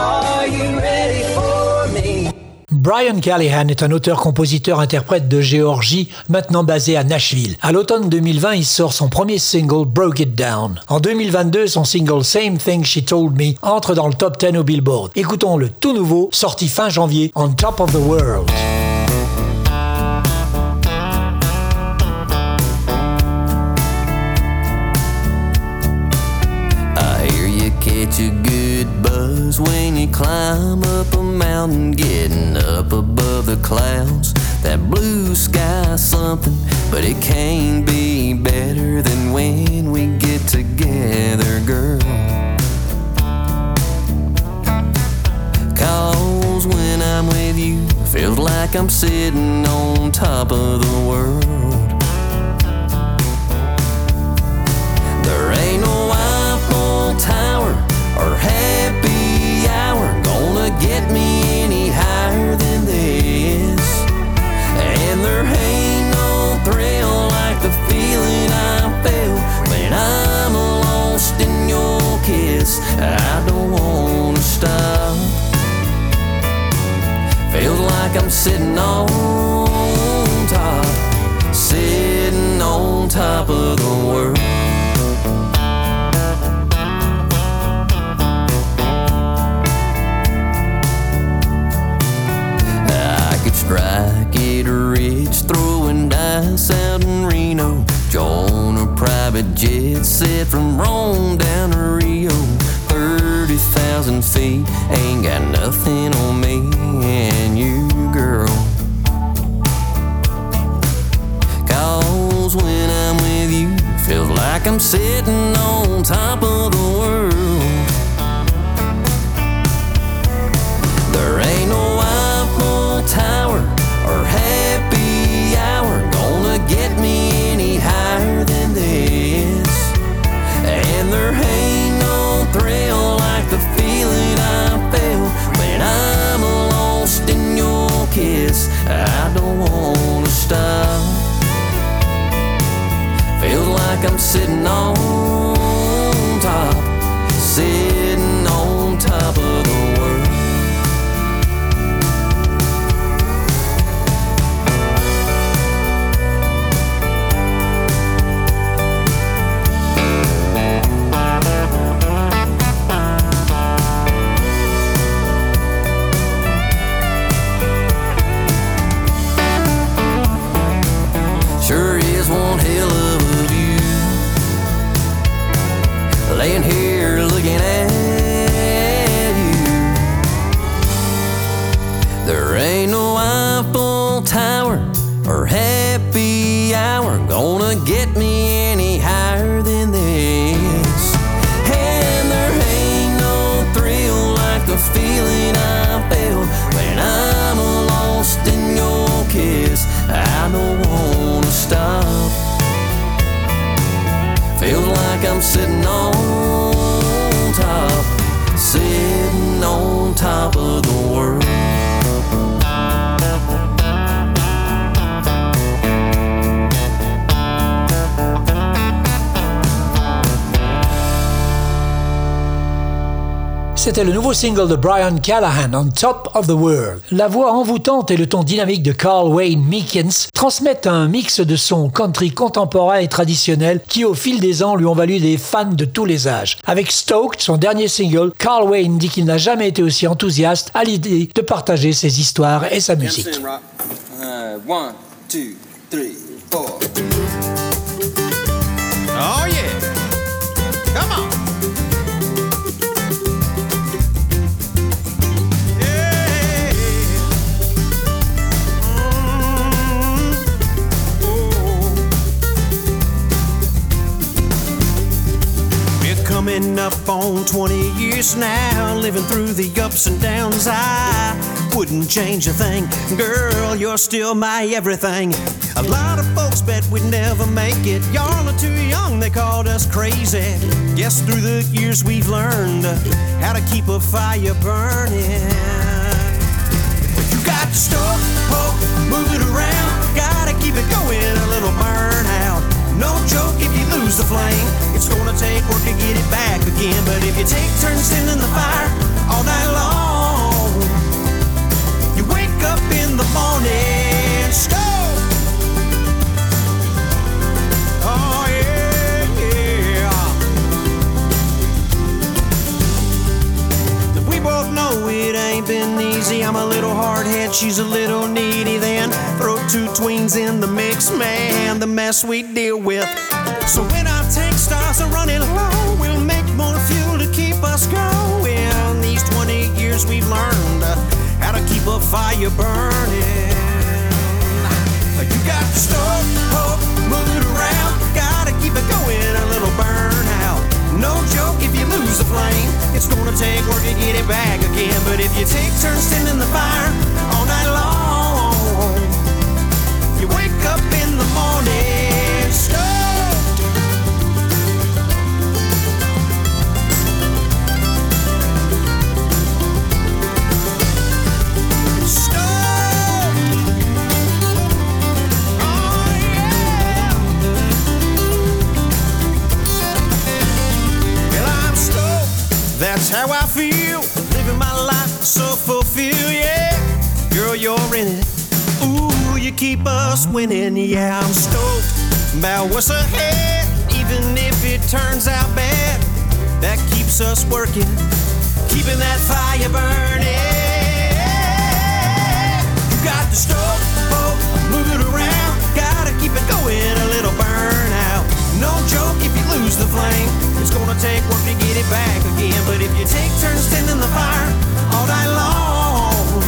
Are you ready for me? Brian Callahan est un auteur-compositeur-interprète de Géorgie, maintenant basé à Nashville. À l'automne 2020, il sort son premier single Broke It Down. En 2022, son single Same Thing She Told Me entre dans le top 10 au Billboard. Écoutons le tout nouveau, sorti fin janvier, On Top of the World. I hear you buzz when you climb up a mountain, getting up above the clouds. That blue sky something, but it can't be better than when we get together, girl. Cause when I'm with you, feels like I'm sitting on top of the world. There ain't no Eiffel Tower or happy get me any higher than this. And there ain't no thrill like the feeling I feel when I'm lost in your kiss. I don't wanna stop. Feels like I'm sitting on C'était le nouveau single de Brian Callahan, On Top of the World. La voix envoûtante et le ton dynamique de Carl Wayne Meekins transmettent un mix de sons country contemporain et traditionnel qui, au fil des ans, lui ont valu des fans de tous les âges. Avec Stoked, son dernier single, Carl Wayne dit qu'il n'a jamais été aussi enthousiaste à l'idée de partager ses histoires et sa musique. Uh, one, two, three, four. Oh yeah. Come on. Coming up on 20 years now, living through the ups and downs. I wouldn't change a thing. Girl, you're still my everything. A lot of folks bet we'd never make it. Y'all are too young, they called us crazy. Guess through the years we've learned how to keep a fire burning. You got to stop, hope, oh, move it around. Gotta keep it going, a little burnout. No joke if you lose the flame. It's gonna take work to get it back again. But if you take turns tending the fire all night long, you wake up in the morning been. I'm a little hard head, she's a little needy. Then throw two tweens in the mix, man, the mess we deal with. So when our tank starts running low, we'll make more fuel to keep us going. These 20 years we've learned uh, how to keep a fire burning. You got to start, hope, move it around. Gotta keep it going, a little burnout. No joke if you lose the flame. It's gonna take work to get it back again. But if you take turns tending the fire That's how I feel. Living my life so fulfilled, yeah. Girl, you're in it. Ooh, you keep us winning. Yeah, I'm stoked about what's ahead. Even if it turns out bad, that keeps us working, keeping that fire burning. You got the stoke, hope, oh, move it around. Gotta keep it going, a little burnout. Joke if you lose the flame. It's gonna take work to get it back again. But if you take turns tending the fire all night long,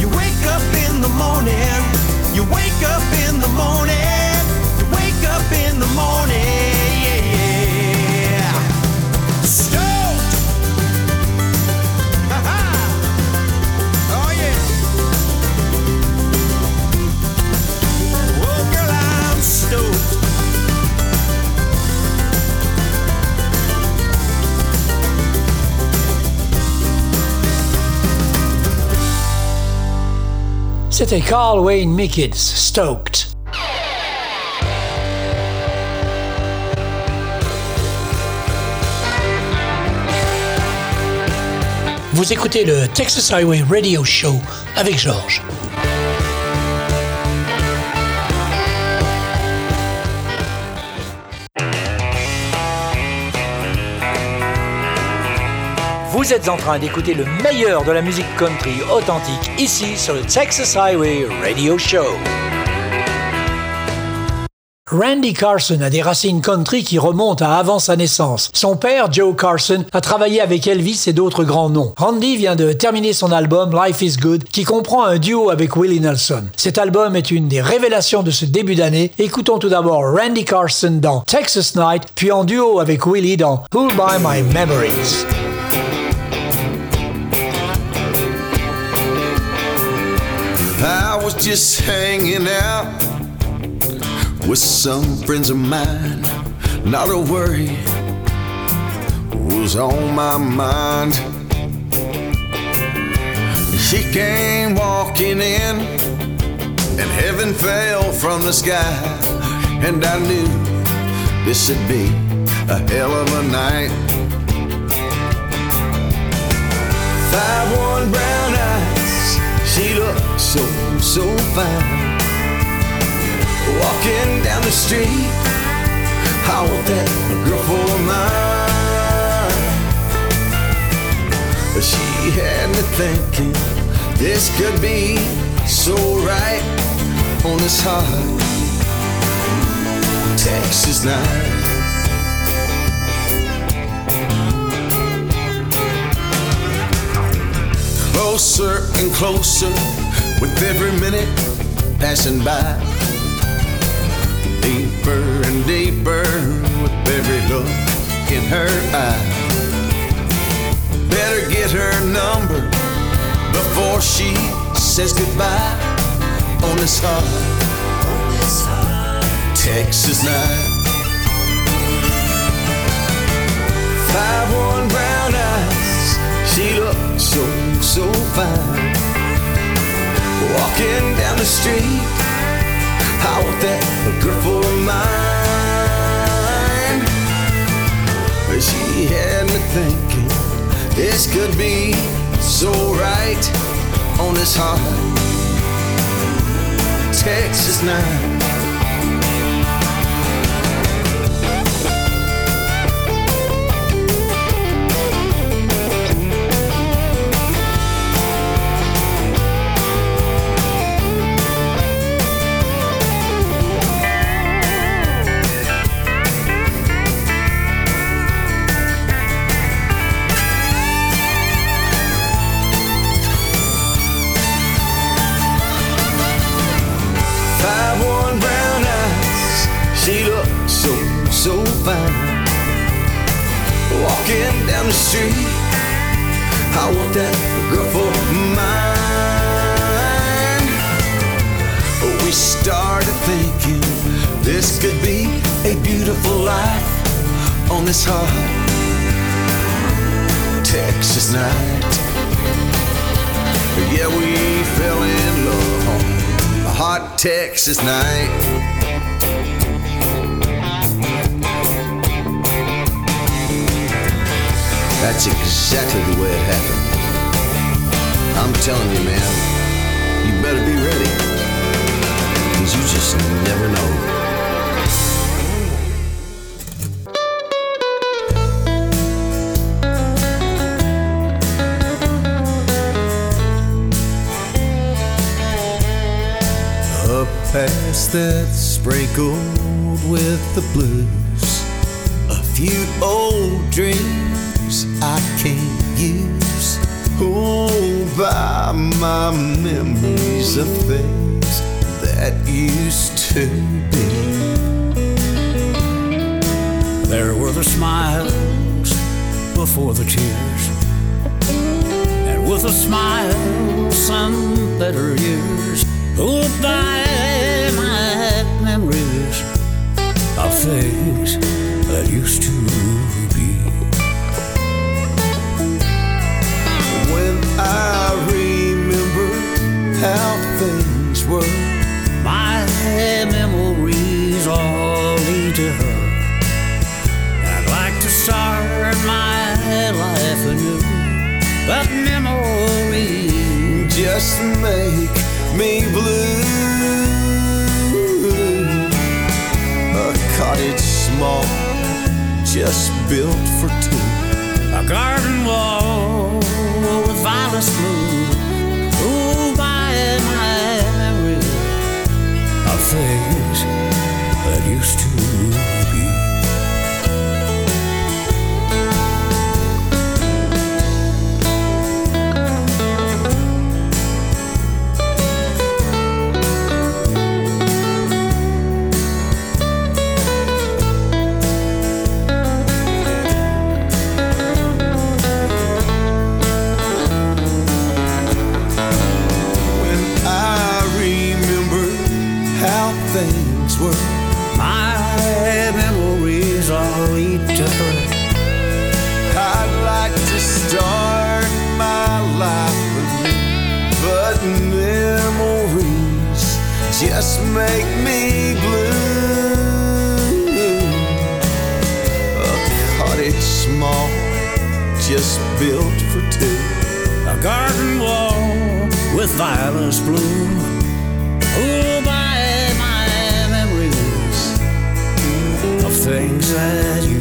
you wake up in the morning. You wake up in the morning. You wake up in the morning. C'était Carl Wayne Mickens, Stoked. Vous écoutez le Texas Highway Radio Show avec Georges. Vous êtes en train d'écouter le meilleur de la musique country authentique ici sur le Texas Highway Radio Show. Randy Carson a des racines country qui remontent à avant sa naissance. Son père, Joe Carson, a travaillé avec Elvis et d'autres grands noms. Randy vient de terminer son album Life is Good, qui comprend un duo avec Willie Nelson. Cet album est une des révélations de ce début d'année. Écoutons tout d'abord Randy Carson dans Texas Night, puis en duo avec Willie dans Who'll Buy My Memories. Just hanging out with some friends of mine. Not a worry was on my mind. She came walking in, and heaven fell from the sky. And I knew this would be a hell of a night. Five one brown eyes, she looked so, so fine. Walking down the street, I want that girl for mine. But she had me thinking this could be so right on this hot Texas night. Closer and closer with every minute passing by. Deeper and deeper with every look in her eye. Better get her number before she says goodbye on this hot Texas night. Five one brown eyes, she looks so so fine. Walking down the street, I want that girl for mine. She had me thinking this could be so right on this hot Texas night. Walking down the street, I want that girl for mine. We started thinking this could be a beautiful life on this hot Texas night. Yeah, we fell in love on a hot Texas night. That's exactly the way it happened. I'm telling you, man, you better be ready. Cause you just never know. Past that sprinkled with the blues. A few old dreams I can't use. Oh, buy my memories of things that used to be. There were the smiles before the tears. And with a smile, some better years. Goodbye, my memories of things that used to just make me blue. A cottage small, just built for two. A garden wall with violets blue. Oh, buy my memory of things that used to built for two. A garden wall with violets blue. Oh, buy my memories of things that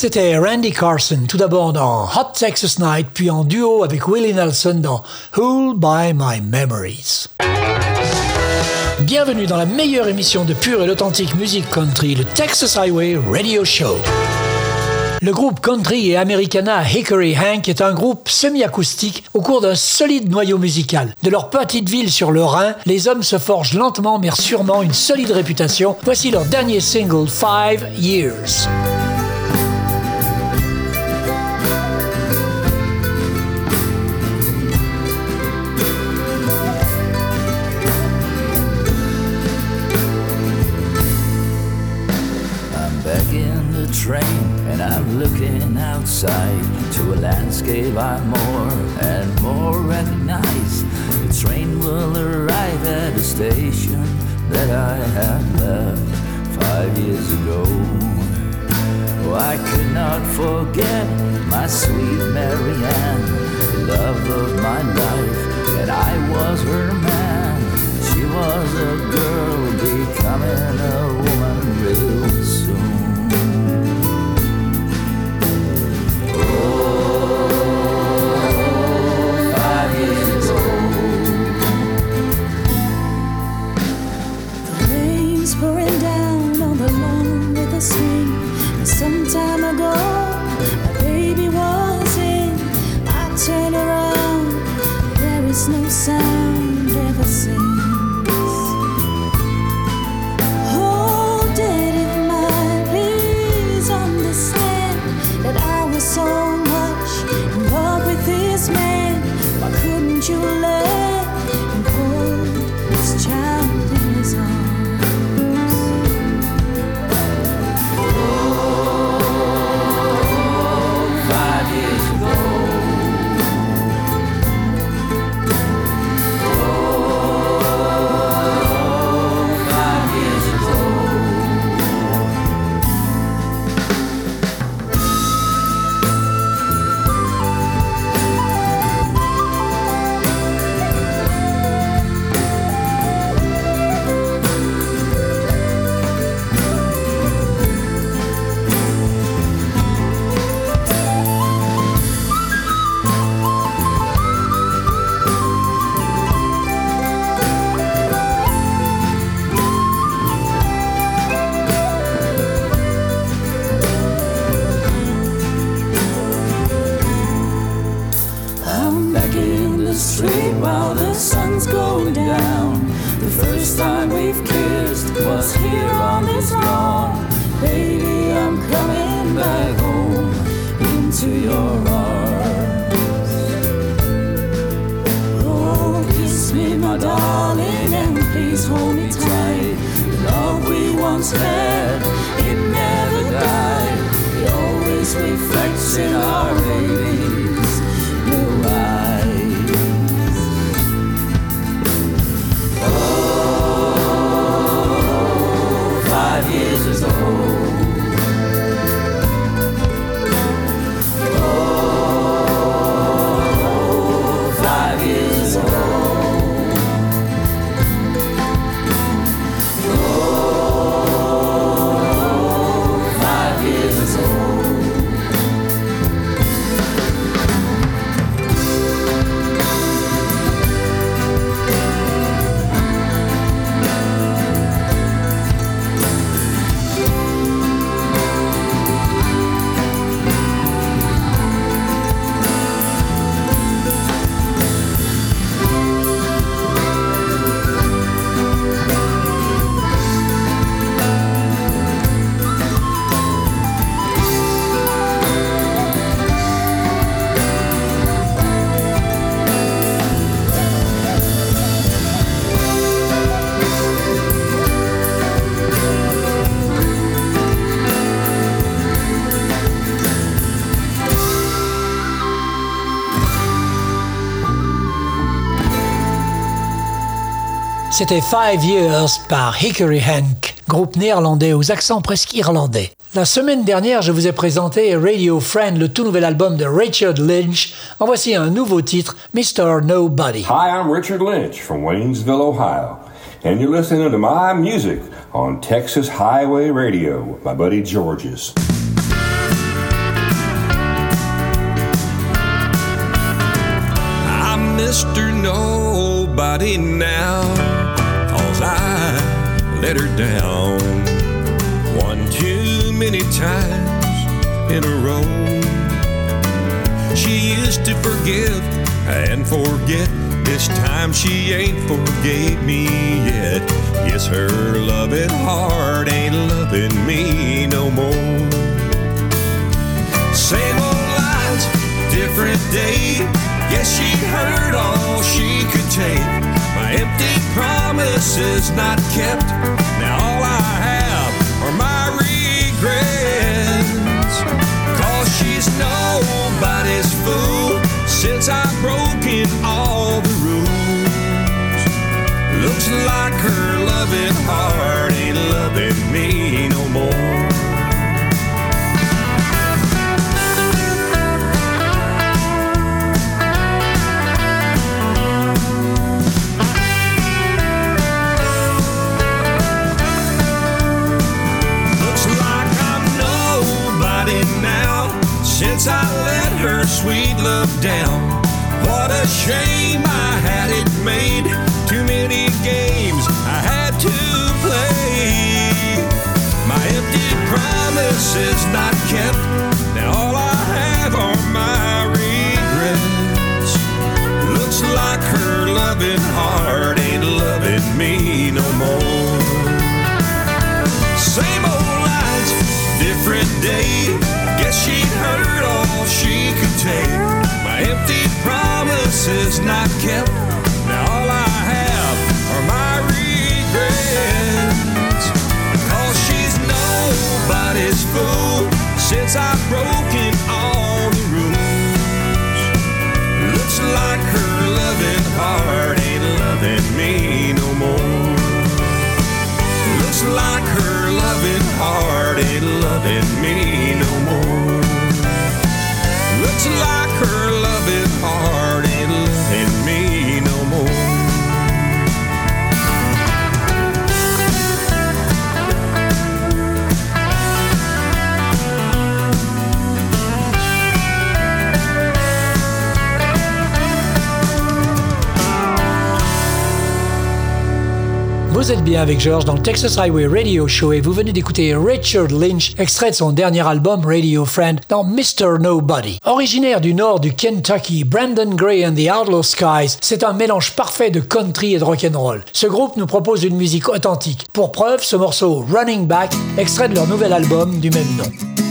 C'était Randy Carson, tout d'abord dans Hot Texas Night, puis en duo avec Willie Nelson dans Who'll Buy My Memories. Bienvenue dans la meilleure émission de pure et l'authentique musique country, le Texas Highway Radio Show. Le groupe country et americana Hickory Hank est un groupe semi-acoustique au cours d'un solide noyau musical. De leur petite ville sur le Rhin, les hommes se forgent lentement mais sûrement une solide réputation. Voici leur dernier single, Five Years. Outside to a landscape I more and more recognize. The train will arrive at a station that I had left five years ago. Oh, I could not forget my sweet Marianne, the love of my life, and I was her man. She was a girl becoming a woman C'était Five Years par Hickory Hank, groupe néerlandais aux accents presque irlandais. La semaine dernière, je vous ai présenté Radio Friend, le tout nouvel album de Richard Lynch. En voici un nouveau titre, Mr. Nobody. Hi, I'm Richard Lynch from Waynesville, Ohio, and you're listening to my music on Texas Highway Radio with my buddy Georges. I'm Mr. Nobody now. Let her down one too many times in a row. She used to forgive and forget. This time she ain't forgave me yet. Yes, her loving heart ain't loving me no more. Same old lines, different day. Guess she heard all she could take. My empty promises not kept. Now all I have are my regrets. Cause she's nobody's fool since I've broken all the rules. Looks like her loving heart shame I had it made. Too many games I had to play. My empty promises not kept. Now all I have are my regrets. Looks like her loving heart ain't loving me no more. Promises not kept. Now all I have are my regrets. Cause she's nobody's fool since I've broken all the rules. Looks like her loving heart ain't loving me no more. Looks like her loving heart ain't loving me Vous êtes bien avec George dans le Texas Highway Radio Show et vous venez d'écouter Richard Lynch, extrait de son dernier album Radio Friend dans Mr. Nobody. Originaire du nord du Kentucky, Brandon Gray and the Outlaw Skies, c'est un mélange parfait de country et de rock'n'roll. Ce groupe nous propose une musique authentique. Pour preuve, ce morceau Running Back, extrait de leur nouvel album du même nom.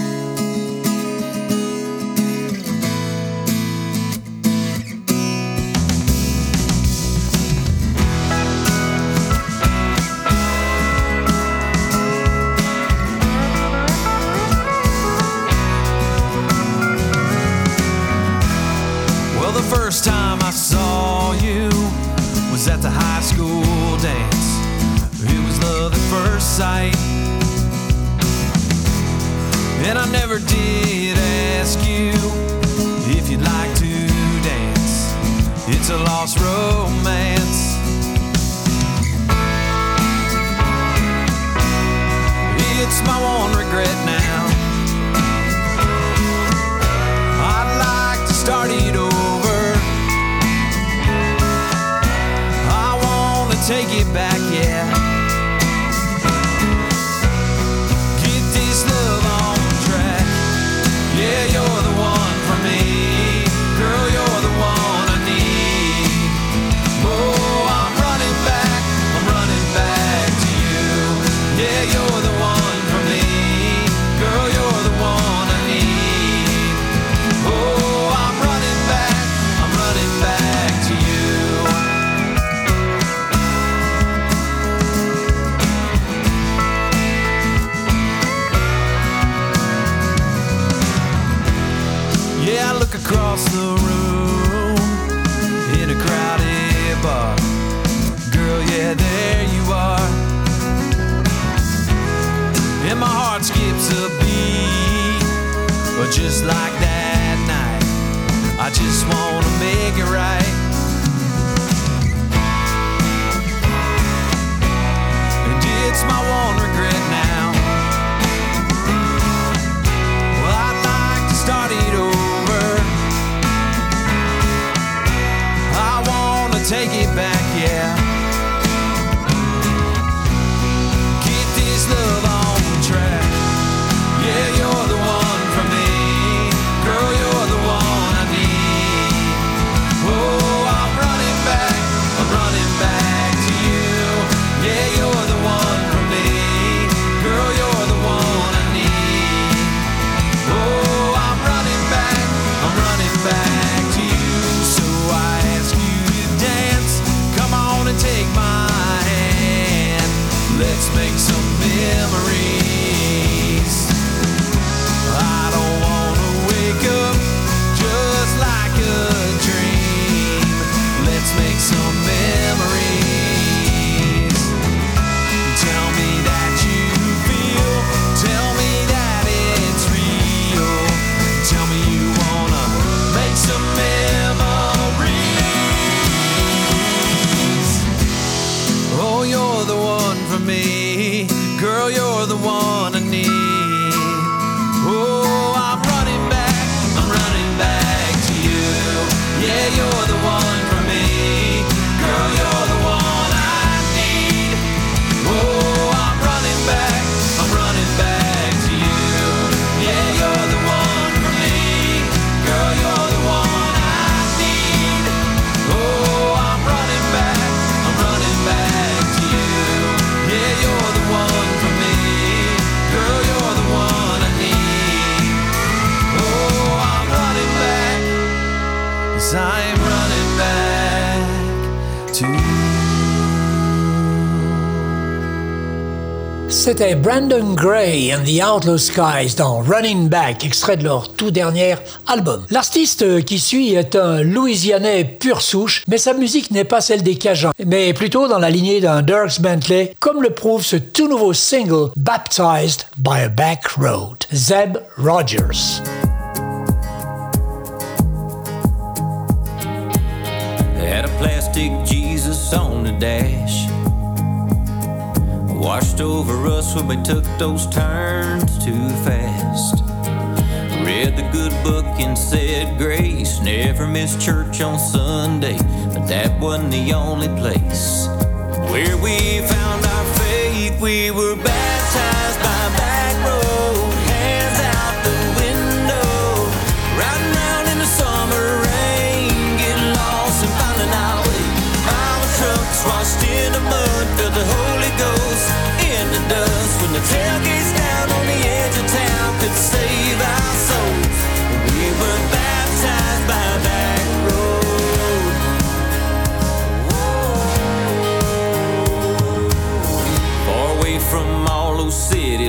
Just like that C'était Brandon Gray and the Outlaw Skies dans Running Back, extrait de leur tout dernier album. L'artiste qui suit est un Louisianais pur souche, mais sa musique n'est pas celle des Cajuns, mais plutôt dans la lignée d'un Dirks Bentley, comme le prouve ce tout nouveau single Baptized by a Back Road, Zeb Rogers. Washed over us when we took those turns too fast. Read the good book and said grace. Never missed church on Sunday, but that wasn't the only place where we found our faith. We were baptized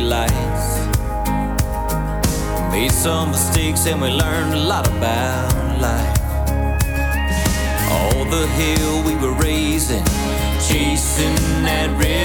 lights. Made some mistakes and we learned a lot about life. All the hill we were raising, chasing that red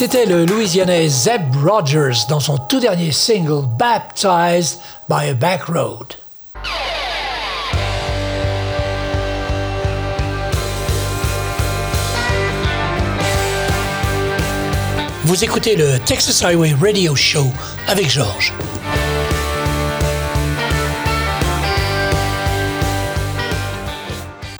C'était le Louisianais Zeb Rogers dans son tout dernier single Baptized by a Back Road. Vous écoutez le Texas Highway Radio Show avec Georges.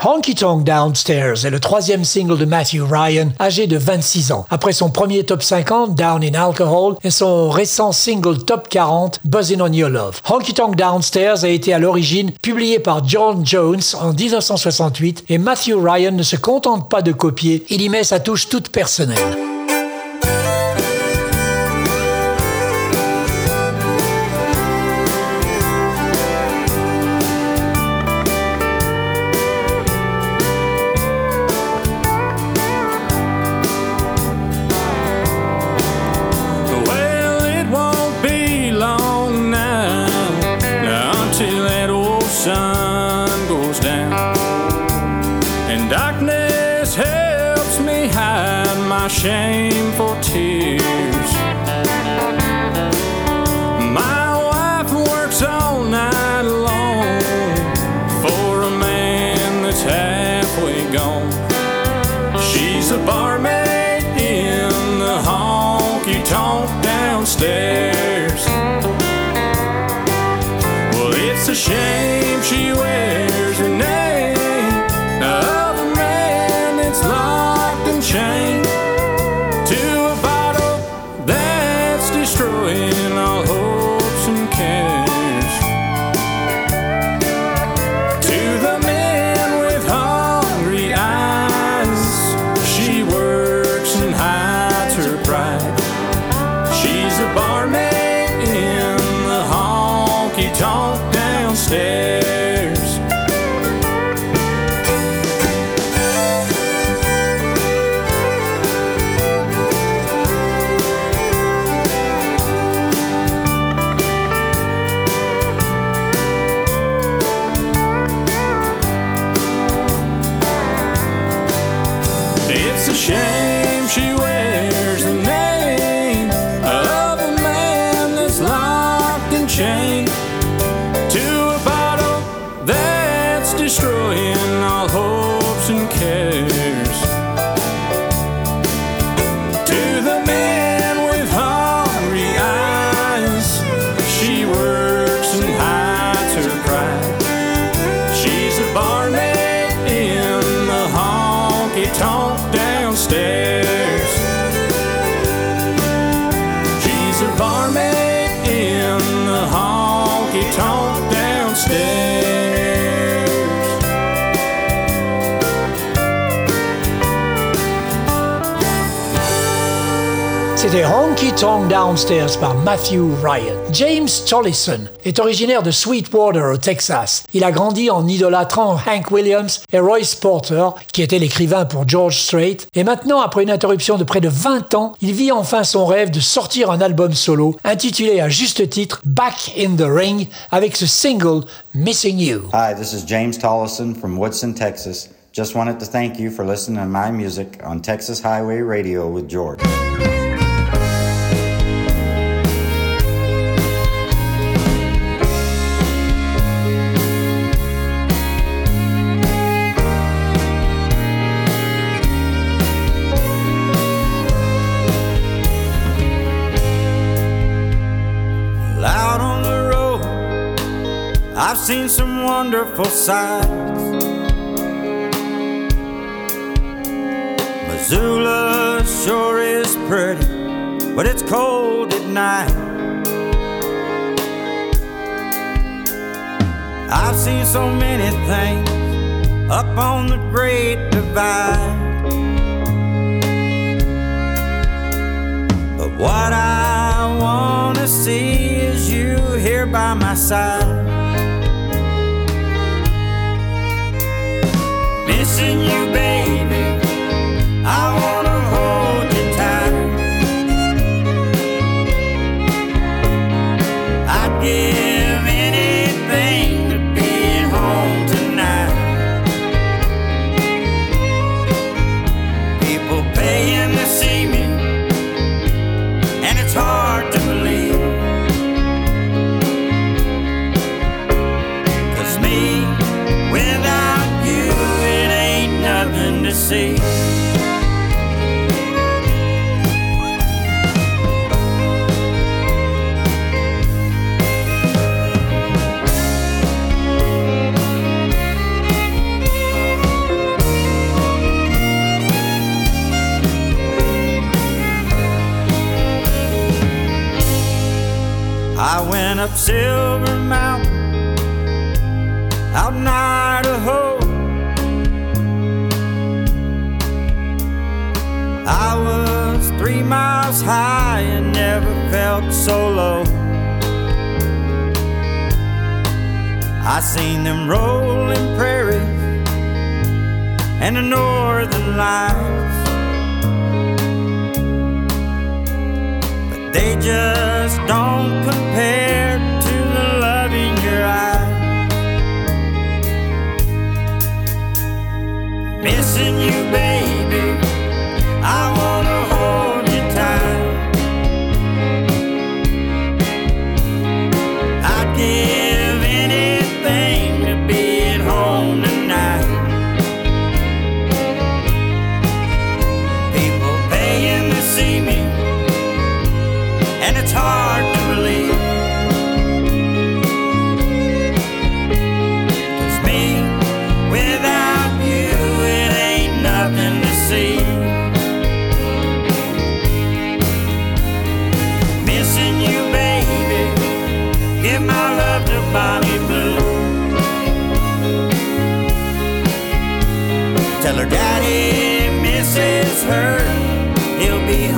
Honky Tonk Downstairs est le troisième single de Matthew Ryan, âgé de 26 ans. Après son premier top 50, Down in Alcohol, et son récent single top 40, Buzzin' on Your Love. Honky Tonk Downstairs a été à l'origine publié par John Jones en 1968 et Matthew Ryan ne se contente pas de copier, il y met sa touche toute personnelle. Tonk Downstairs par Matthew Ryan. James Tollison est originaire de Sweetwater au Texas. Il a grandi en idolâtrant Hank Williams et Royce Porter, qui était l'écrivain pour George Strait. Et maintenant, après une interruption de près de 20 ans, il vit enfin son rêve de sortir un album solo intitulé à juste titre Back in the Ring avec ce single Missing You. Hi, this is James Tollison from Woodson, Texas. Just wanted to thank you for listening to my music on Texas Highway Radio with George. I've seen some wonderful sights. Missoula sure is pretty, but it's cold at night. I've seen so many things up on the Great Divide. But what I wanna see is you here by my side. Missing you, baby. Up Silver Mountain out in Idaho. I was three miles high and never felt so low. I seen them rolling prairies and the northern lights. But they just don't compare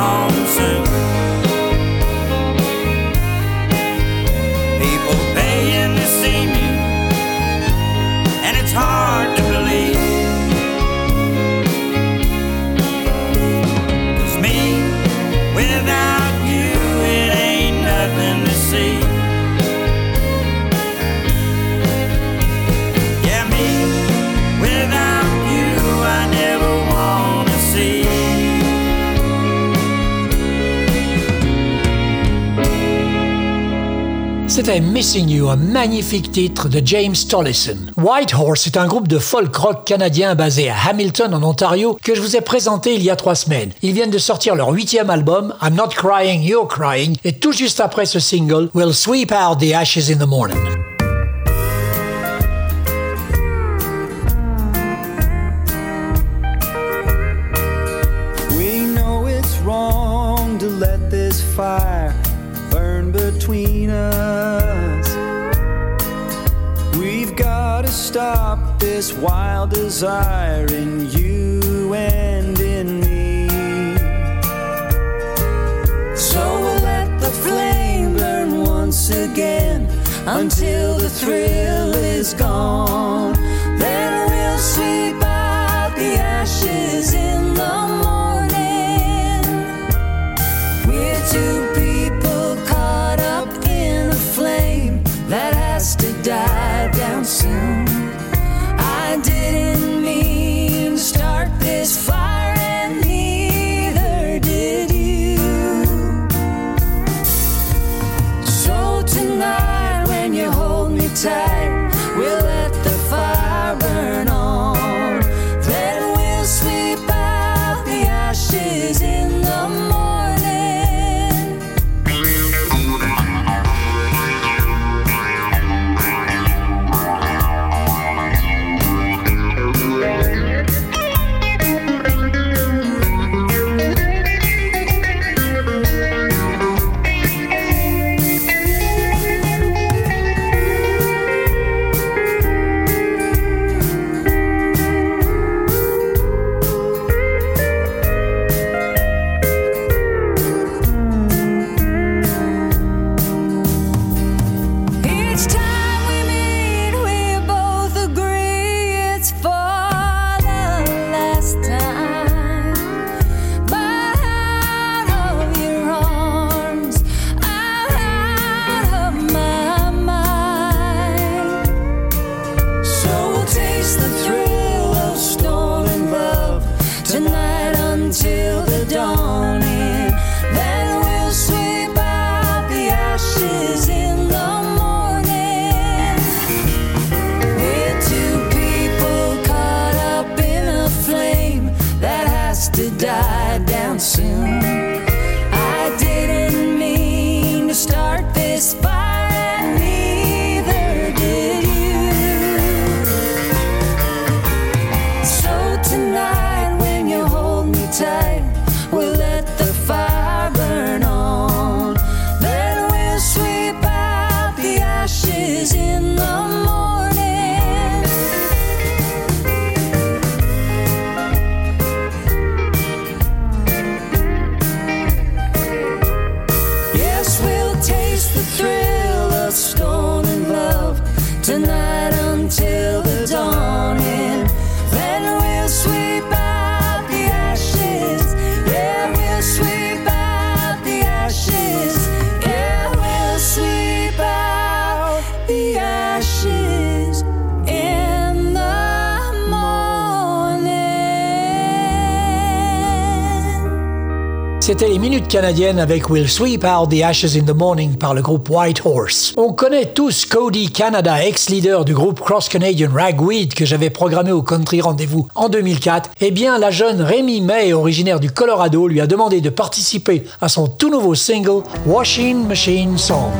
home C'était Missing You, un magnifique titre de James Tollison. White Horse est un groupe de folk rock canadien basé à Hamilton en Ontario que je vous ai présenté il y a trois semaines. Ils viennent de sortir leur huitième album, I'm Not Crying, You're Crying, et tout juste après ce single, We'll Sweep Out the Ashes in the Morning. This wild desire in you and in me. So we'll let the flame burn once again until the thrill is gone. Avec We'll Sweep Out the Ashes in the Morning par le groupe White Horse. On connaît tous Cody Canada, ex-leader du groupe Cross Canadian Ragweed que j'avais programmé au Country Rendez-vous en 2004. Eh bien, la jeune Rémi May, originaire du Colorado, lui a demandé de participer à son tout nouveau single Washing Machine Song.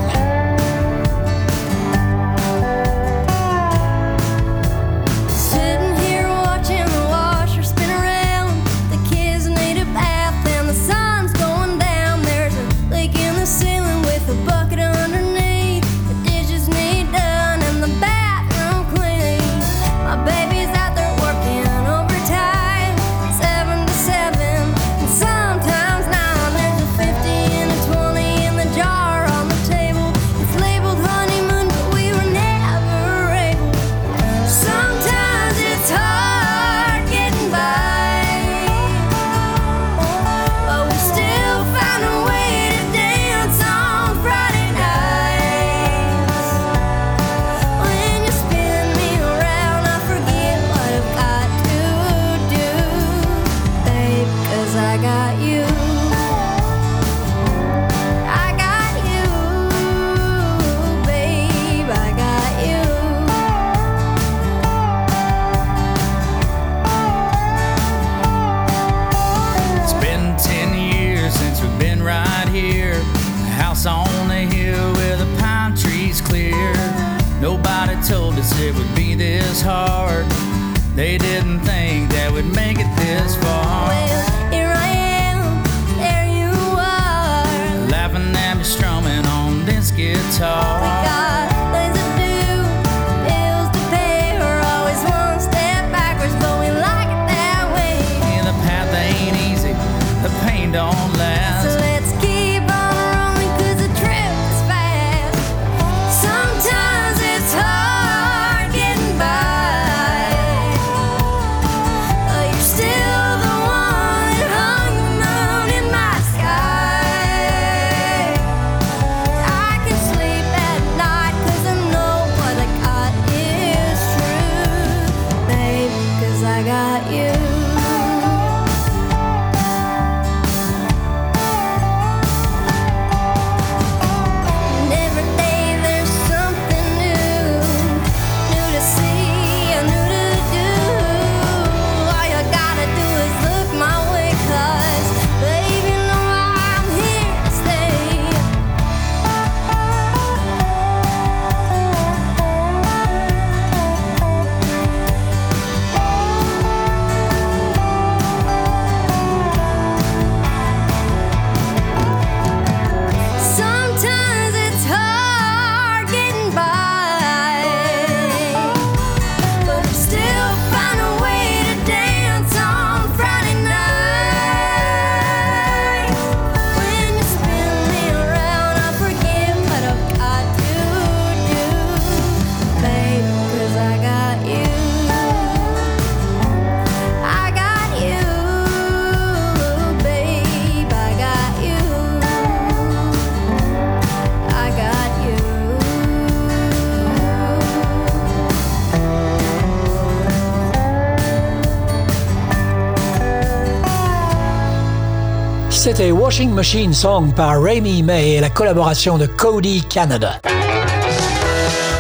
Washing Machine Song par Remy May et la collaboration de Cody Canada.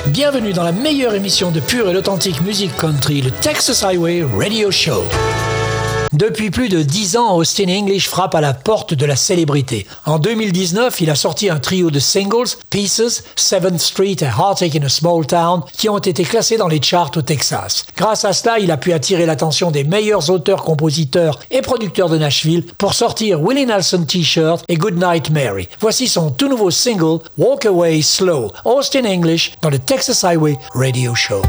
Bienvenue dans la meilleure émission de pure et authentique musique country, le Texas Highway Radio Show. Depuis plus de 10 ans, Austin English frappe à la porte de la célébrité. En 2019, il a sorti un trio de singles, Pieces, 7th Street et Heartache in a Small Town, qui ont été classés dans les charts au Texas. Grâce à cela, il a pu attirer l'attention des meilleurs auteurs, compositeurs et producteurs de Nashville pour sortir Willie Nelson T-shirt et Good Night Mary. Voici son tout nouveau single, Walk Away Slow, Austin English, dans le Texas Highway Radio Show.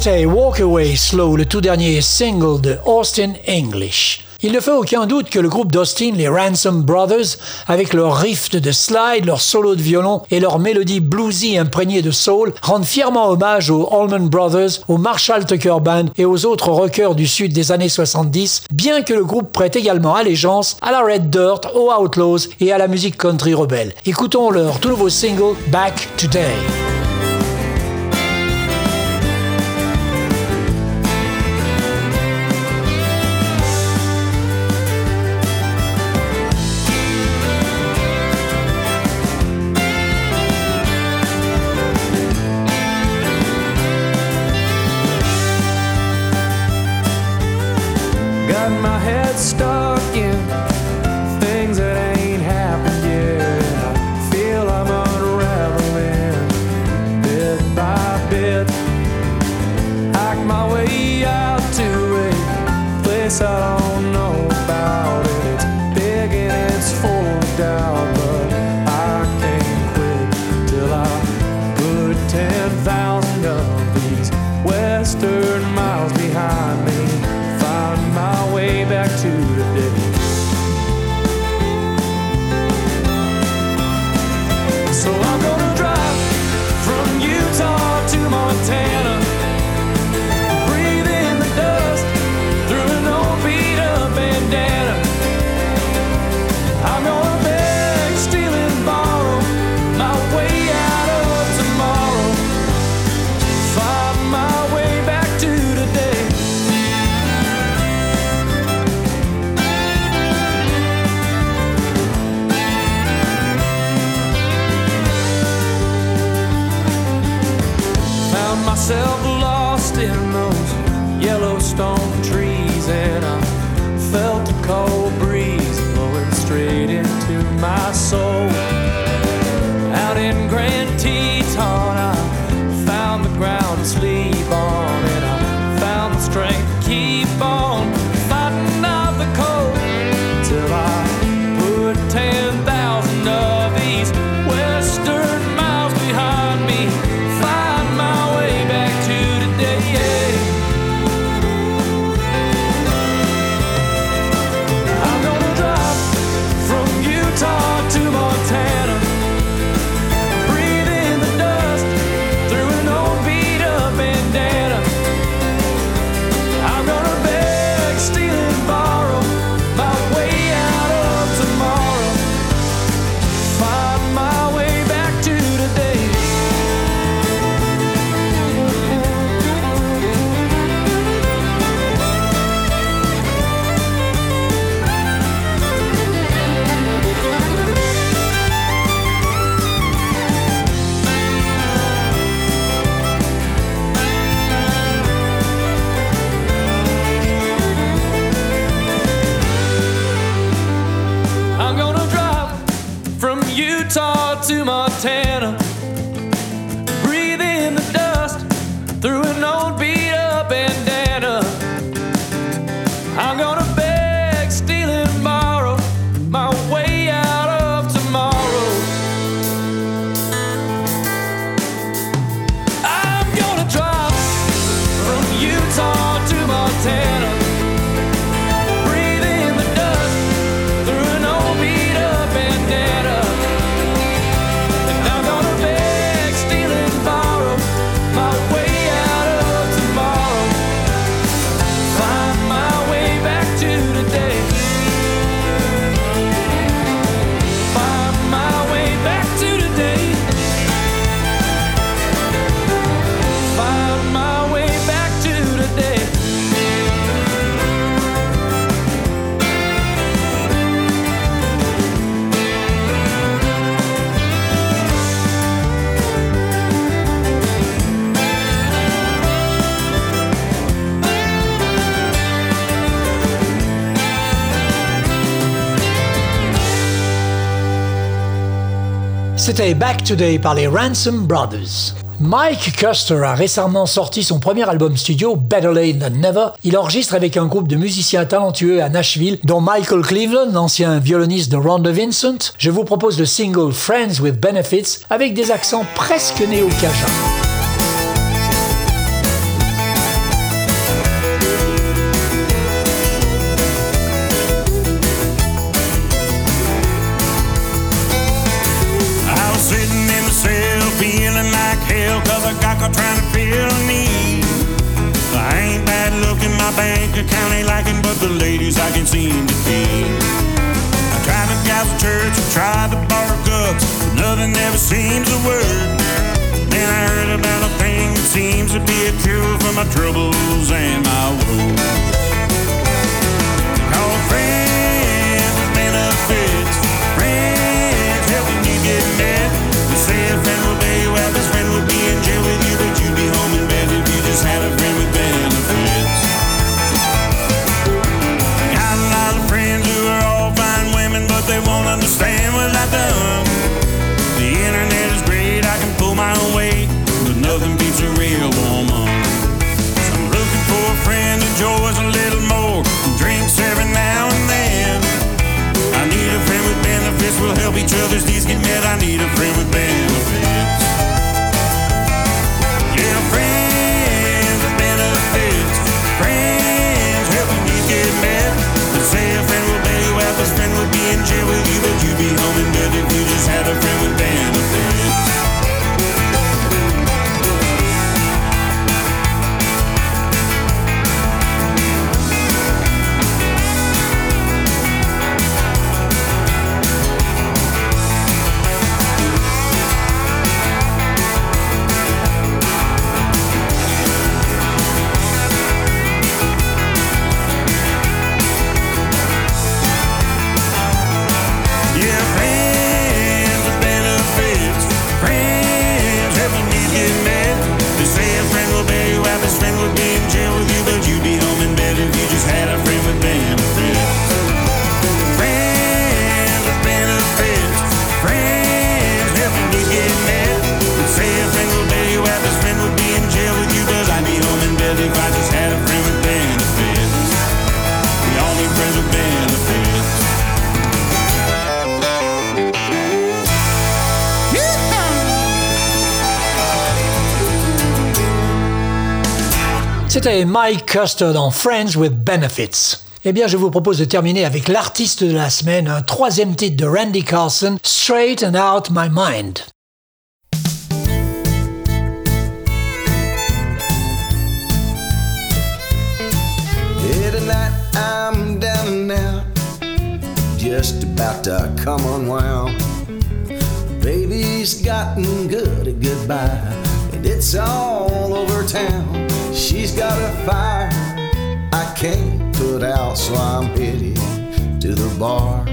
C'était Walk Away Slow, le tout dernier single de Austin English. Il ne fait aucun doute que le groupe d'Austin, les Ransom Brothers, avec leur riff de slide, leur solo de violon et leur mélodie bluesy imprégnée de soul, rendent fièrement hommage aux Allman Brothers, aux Marshall Tucker Band et aux autres rockers du sud des années 70, bien que le groupe prête également allégeance à la Red Dirt, aux Outlaws et à la musique country rebelle. Écoutons leur tout nouveau single Back Today. C'était Back Today par les Ransom Brothers. Mike Custer a récemment sorti son premier album studio, Better Late Than Never. Il enregistre avec un groupe de musiciens talentueux à Nashville, dont Michael Cleveland, ancien violoniste de Rhonda Vincent. Je vous propose le single Friends with Benefits avec des accents presque néo-cajuns. Account ain't lacking, but the ladies I can seem to keep. I tried to gal the church, I tried to bar cups, but nothing ever seems to work. Then I heard about a thing that seems to be a cure for my troubles and my woes. Each other's needs get met. I need a friend with benefits. Yeah, friends with benefits, friends helping needs get met. They say a friend will bail you out, this friend would be in jail with you, but you'd be home in bed if you just had a friend with C'était Mike Custard en Friends with Benefits. Eh bien, je vous propose de terminer avec l'artiste de la semaine, un troisième titre de Randy Carlson, Straight and Out My Mind. She's got a fire I can't put out, so I'm headed to the bar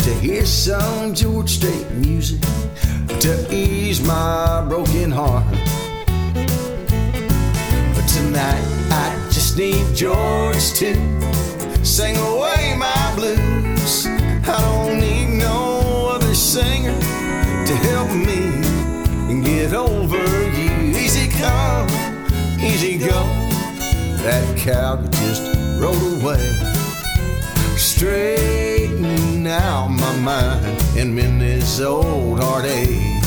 to hear some George Strait music to ease my broken heart. But tonight I just need George to sing away my blues. I don't need no other singer to help me get over you. Easy come, easy go. That cow just rolled away. Straighten out my mind and mend this old heartache.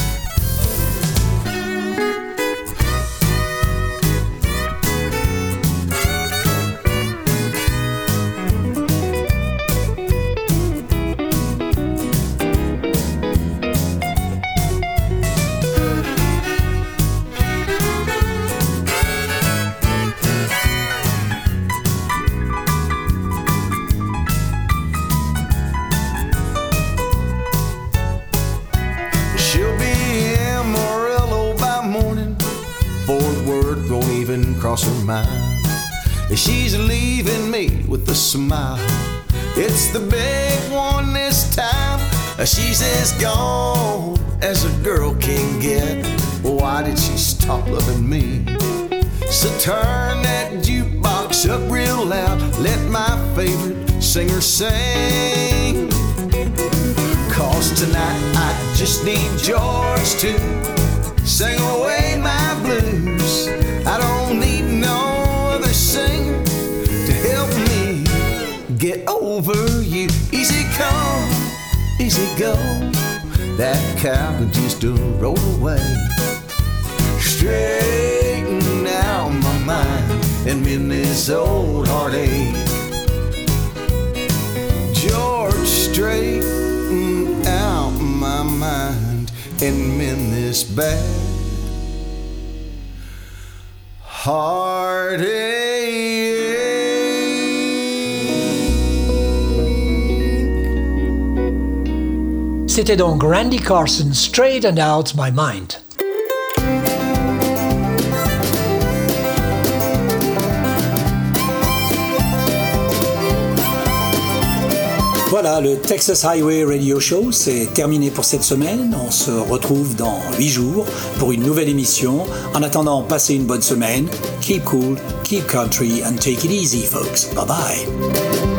Her mind. She's leaving me with a smile. It's the big one this time. Uh, she's as gone as a girl can get. Why did she stop loving me? So turn that jukebox up real loud. Let my favorite singer sing. Cause tonight I just need George to sing away my over you. Easy come, easy go. That cow could just uh, roll away. Straighten out my mind and mend this old heartache. George, straighten out my mind and mend this bad heartache. C'était donc Randy Carson, Straight and Out My Mind. Voilà, le Texas Highway Radio Show, c'est terminé pour cette semaine. On se retrouve dans 8 jours pour une nouvelle émission. En attendant, passez une bonne semaine. Keep cool, keep country, and take it easy, folks. Bye bye.